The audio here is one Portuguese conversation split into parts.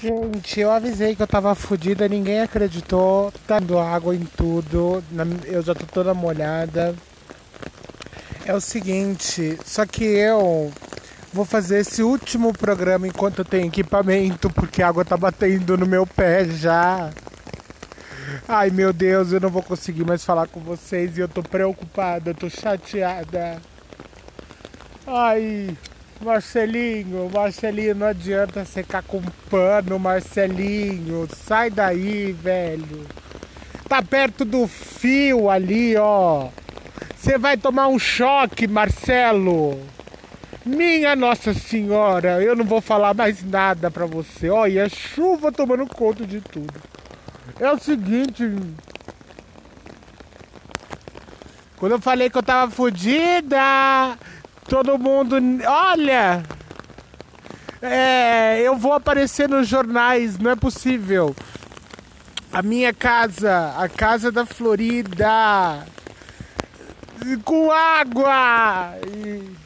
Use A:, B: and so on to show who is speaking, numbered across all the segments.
A: Gente, eu avisei que eu tava fodida, ninguém acreditou. Tá dando água em tudo. Eu já tô toda molhada. É o seguinte, só que eu vou fazer esse último programa enquanto eu tenho equipamento, porque a água tá batendo no meu pé já. Ai meu Deus, eu não vou conseguir mais falar com vocês e eu tô preocupada, eu tô chateada. Ai. Marcelinho, Marcelinho, não adianta secar com pano, Marcelinho. Sai daí, velho. Tá perto do fio ali, ó. Você vai tomar um choque, Marcelo. Minha Nossa Senhora, eu não vou falar mais nada pra você. Olha, chuva tomando conta de tudo. É o seguinte. Quando eu falei que eu tava fodida, Todo mundo. Olha! É, eu vou aparecer nos jornais, não é possível. A minha casa, a casa da Florida, com água. E,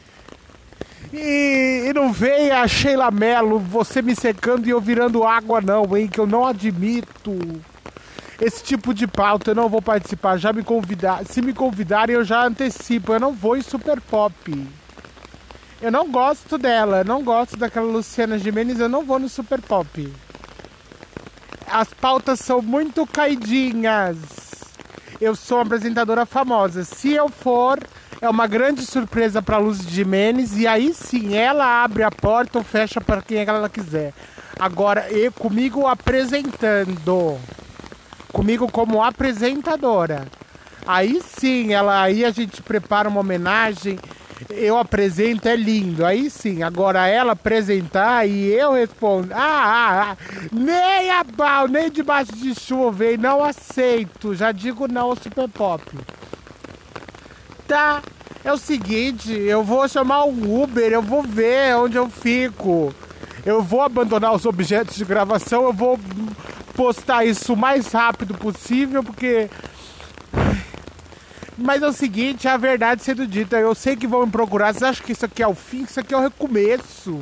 A: e, e não veio a Sheila Mello, você me secando e eu virando água, não, hein? Que eu não admito esse tipo de pauta. Eu não vou participar. Já me convidar. Se me convidarem, eu já antecipo. Eu não vou em Super Pop. Eu não gosto dela, não gosto daquela Luciana Gimenez, eu não vou no Super Pop. As pautas são muito caidinhas. Eu sou uma apresentadora famosa. Se eu for, é uma grande surpresa para Luz Jimenez e aí sim ela abre a porta ou fecha para quem ela quiser. Agora, eu comigo apresentando, comigo como apresentadora. Aí sim, ela aí a gente prepara uma homenagem eu apresento, é lindo. Aí sim, agora ela apresentar e eu respondo. Ah, ah, ah nem a pau, nem debaixo de chuva, hein? Não aceito. Já digo não ao Super Pop. Tá, é o seguinte, eu vou chamar um Uber, eu vou ver onde eu fico. Eu vou abandonar os objetos de gravação, eu vou postar isso o mais rápido possível, porque mas é o seguinte, a verdade sendo dita, eu sei que vão me procurar. Vocês acham que isso aqui é o fim? Isso aqui é o recomeço.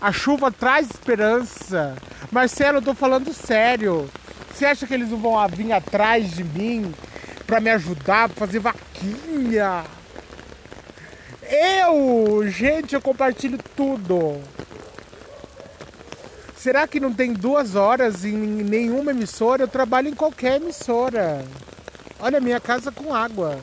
A: A chuva traz esperança. Marcelo, eu tô falando sério. Você acha que eles não vão vir atrás de mim para me ajudar, pra fazer vaquinha? Eu, gente, eu compartilho tudo. Será que não tem duas horas em nenhuma emissora? Eu trabalho em qualquer emissora. Olha minha casa com água.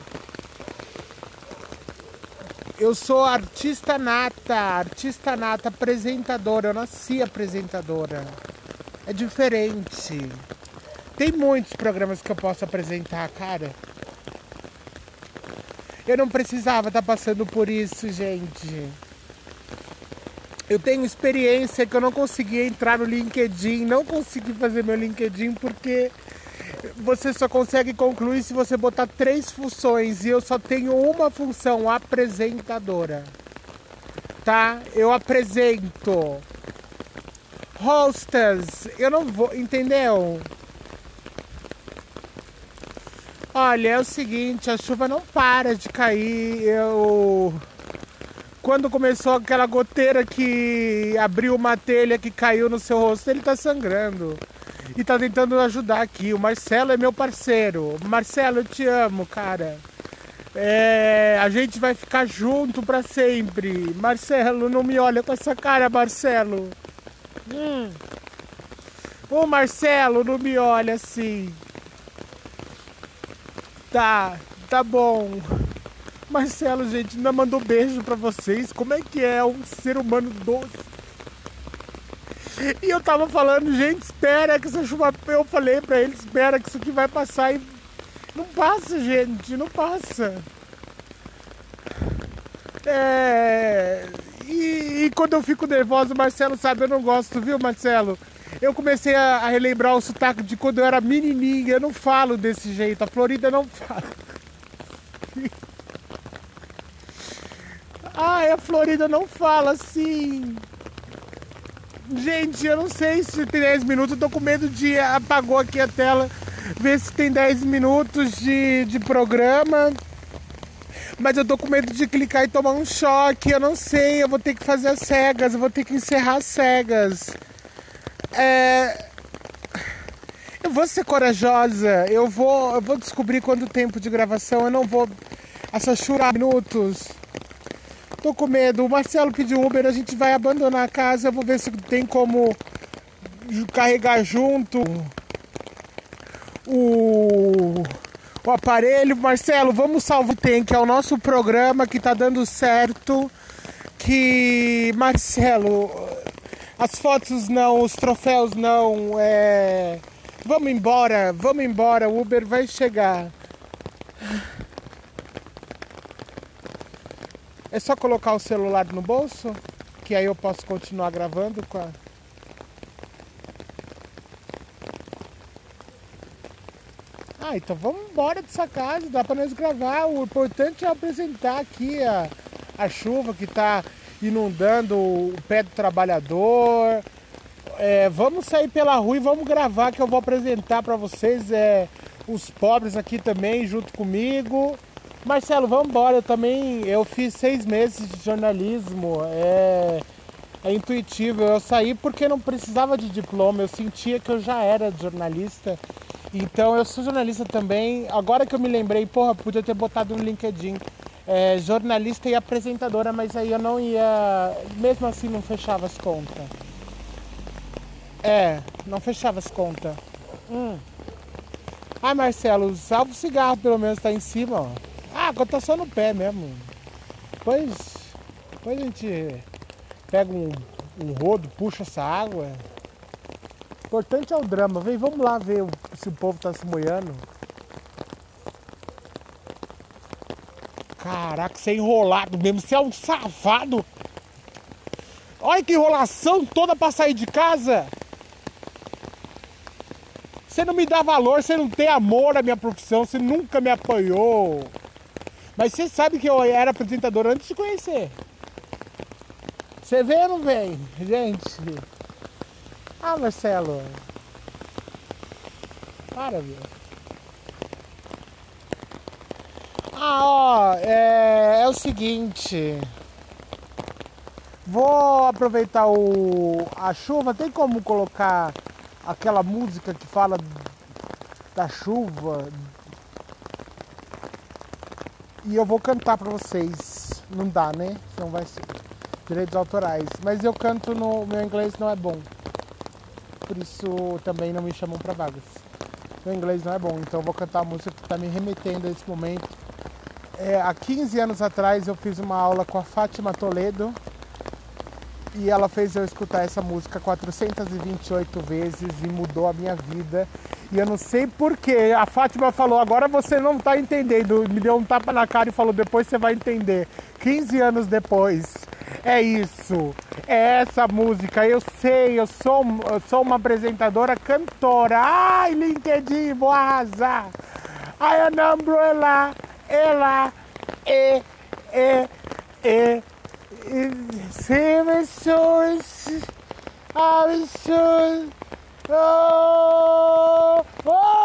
A: Eu sou artista nata, artista nata, apresentadora. Eu nasci apresentadora. É diferente. Tem muitos programas que eu posso apresentar, cara. Eu não precisava estar tá passando por isso, gente. Eu tenho experiência que eu não consegui entrar no LinkedIn, não consegui fazer meu LinkedIn porque você só consegue concluir se você botar três funções e eu só tenho uma função, apresentadora. Tá? Eu apresento. Hostess, eu não vou, entendeu? Olha, é o seguinte, a chuva não para de cair. Eu quando começou aquela goteira que abriu uma telha que caiu no seu rosto, ele tá sangrando e tá tentando ajudar aqui. O Marcelo é meu parceiro. Marcelo, eu te amo, cara. É, a gente vai ficar junto para sempre. Marcelo, não me olha com essa cara, Marcelo. Hum. Ô Marcelo, não me olha assim. Tá, tá bom. Marcelo, gente, ainda mandou beijo para vocês. Como é que é um ser humano doce? E eu tava falando, gente, espera que essa chuva. Eu falei pra ele, espera que isso aqui vai passar e. Não passa, gente, não passa. É. E, e quando eu fico nervoso, Marcelo sabe, eu não gosto, viu, Marcelo? Eu comecei a, a relembrar o sotaque de quando eu era menininha. Eu não falo desse jeito, a Florida não fala. Ai, a Florida não fala assim. Gente, eu não sei se tem 10 minutos, eu tô com medo de apagou aqui a tela, ver se tem 10 minutos de, de programa. Mas eu tô com medo de clicar e tomar um choque, eu não sei, eu vou ter que fazer as cegas, eu vou ter que encerrar as cegas. É... Eu vou ser corajosa. Eu vou, eu vou descobrir quanto tempo de gravação. Eu não vou assachurar minutos. Tô com medo. O Marcelo pediu Uber, a gente vai abandonar a casa. Eu vou ver se tem como carregar junto o, o aparelho. Marcelo, vamos salvar o Tem, que é o nosso programa que tá dando certo. Que, Marcelo, as fotos não, os troféus não, é... Vamos embora, vamos embora, o Uber vai chegar. É só colocar o celular no bolso, que aí eu posso continuar gravando com a... Ah, então vamos embora dessa casa, dá para nós gravar. O importante é apresentar aqui a, a chuva que está inundando o pé do trabalhador. É, vamos sair pela rua e vamos gravar que eu vou apresentar para vocês é, os pobres aqui também junto comigo. Marcelo, vamos embora. Eu também eu fiz seis meses de jornalismo. É, é intuitivo. Eu saí porque não precisava de diploma. Eu sentia que eu já era jornalista. Então eu sou jornalista também. Agora que eu me lembrei, porra, podia ter botado no LinkedIn. É, jornalista e apresentadora, mas aí eu não ia. Mesmo assim não fechava as contas. É, não fechava as contas. Hum. Ah, Marcelo, salva o cigarro pelo menos, tá em cima, ó. Ah, agora tá só no pé mesmo. Depois, depois a gente pega um, um rodo, puxa essa água. O importante é o drama. Vem, vamos lá ver se o povo tá se molhando. Caraca, você é enrolado mesmo. Você é um safado. Olha que enrolação toda pra sair de casa. Você não me dá valor, você não tem amor à minha profissão, você nunca me apoiou. Mas você sabe que eu era apresentador antes de conhecer. Você vem ou não vem, gente? Ah, Marcelo. Para, viu? Ah, ó, é, é o seguinte. Vou aproveitar o, a chuva. Tem como colocar aquela música que fala da chuva, e eu vou cantar para vocês. Não dá, né? Não vai ser direitos autorais. Mas eu canto no meu inglês não é bom. Por isso também não me chamam para vagas. Meu inglês não é bom, então eu vou cantar a música que está me remetendo a esse momento. É, há 15 anos atrás eu fiz uma aula com a Fátima Toledo e ela fez eu escutar essa música 428 vezes e mudou a minha vida. E eu não sei porquê. A Fátima falou, agora você não está entendendo. Me deu um tapa na cara e falou, depois você vai entender. 15 anos depois. É isso. É essa música. Eu sei, eu sou, eu sou uma apresentadora cantora. Ai, LinkedIn, vou arrasar. I am umbrella, ela, e, e, e, e, se, absurd. Oh, oh!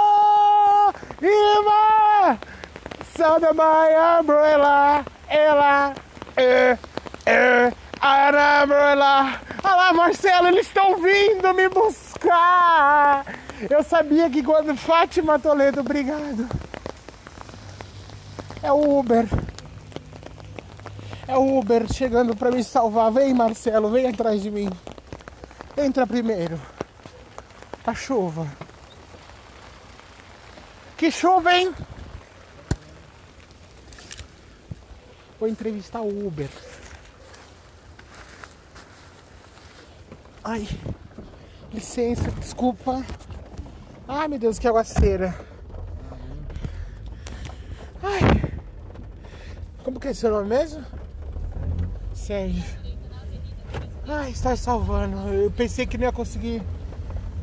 A: Sound of my umbrella, ela, é, é, a umbrella. Olha Marcelo, eles estão vindo me buscar. Eu sabia que quando Fátima Toledo, obrigado. É o Uber. É o Uber chegando para me salvar. Vem, Marcelo, vem atrás de mim. Entra primeiro. A chuva. Que chuva, hein? Vou entrevistar o Uber. Ai, licença, desculpa. Ai, meu Deus, que aguaceira. Ai, como que é seu nome mesmo? Sérgio. Ai, está salvando. Eu pensei que não ia conseguir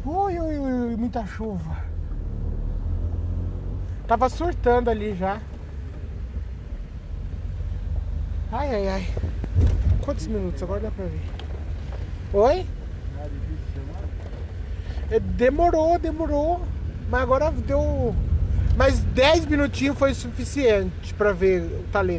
A: Ui, ui, ui, muita chuva. Tava surtando ali já. Ai, ai, ai. Quantos minutos? Agora dá pra ver. Oi? É, demorou, demorou. Mas agora deu. Mais 10 minutinhos foi suficiente pra ver o talento.